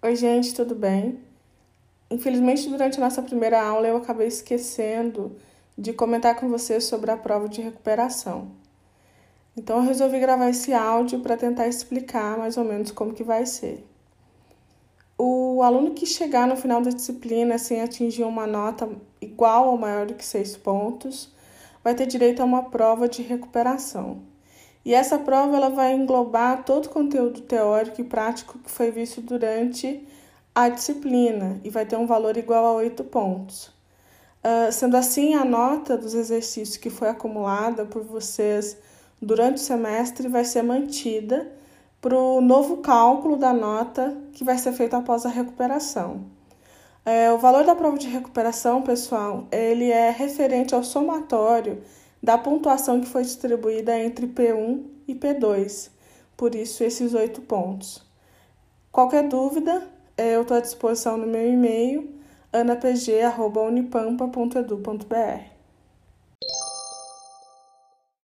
Oi, gente, tudo bem? Infelizmente, durante a nossa primeira aula, eu acabei esquecendo de comentar com vocês sobre a prova de recuperação. Então, eu resolvi gravar esse áudio para tentar explicar mais ou menos como que vai ser. O aluno que chegar no final da disciplina sem atingir uma nota igual ou maior do que seis pontos vai ter direito a uma prova de recuperação. E essa prova ela vai englobar todo o conteúdo teórico e prático que foi visto durante a disciplina e vai ter um valor igual a 8 pontos. Uh, sendo assim, a nota dos exercícios que foi acumulada por vocês durante o semestre vai ser mantida para o novo cálculo da nota que vai ser feito após a recuperação. É, o valor da prova de recuperação, pessoal, ele é referente ao somatório da pontuação que foi distribuída entre P1 e P2. Por isso, esses oito pontos. Qualquer dúvida, é, eu estou à disposição no meu e-mail anapg.unipampa.edu.br.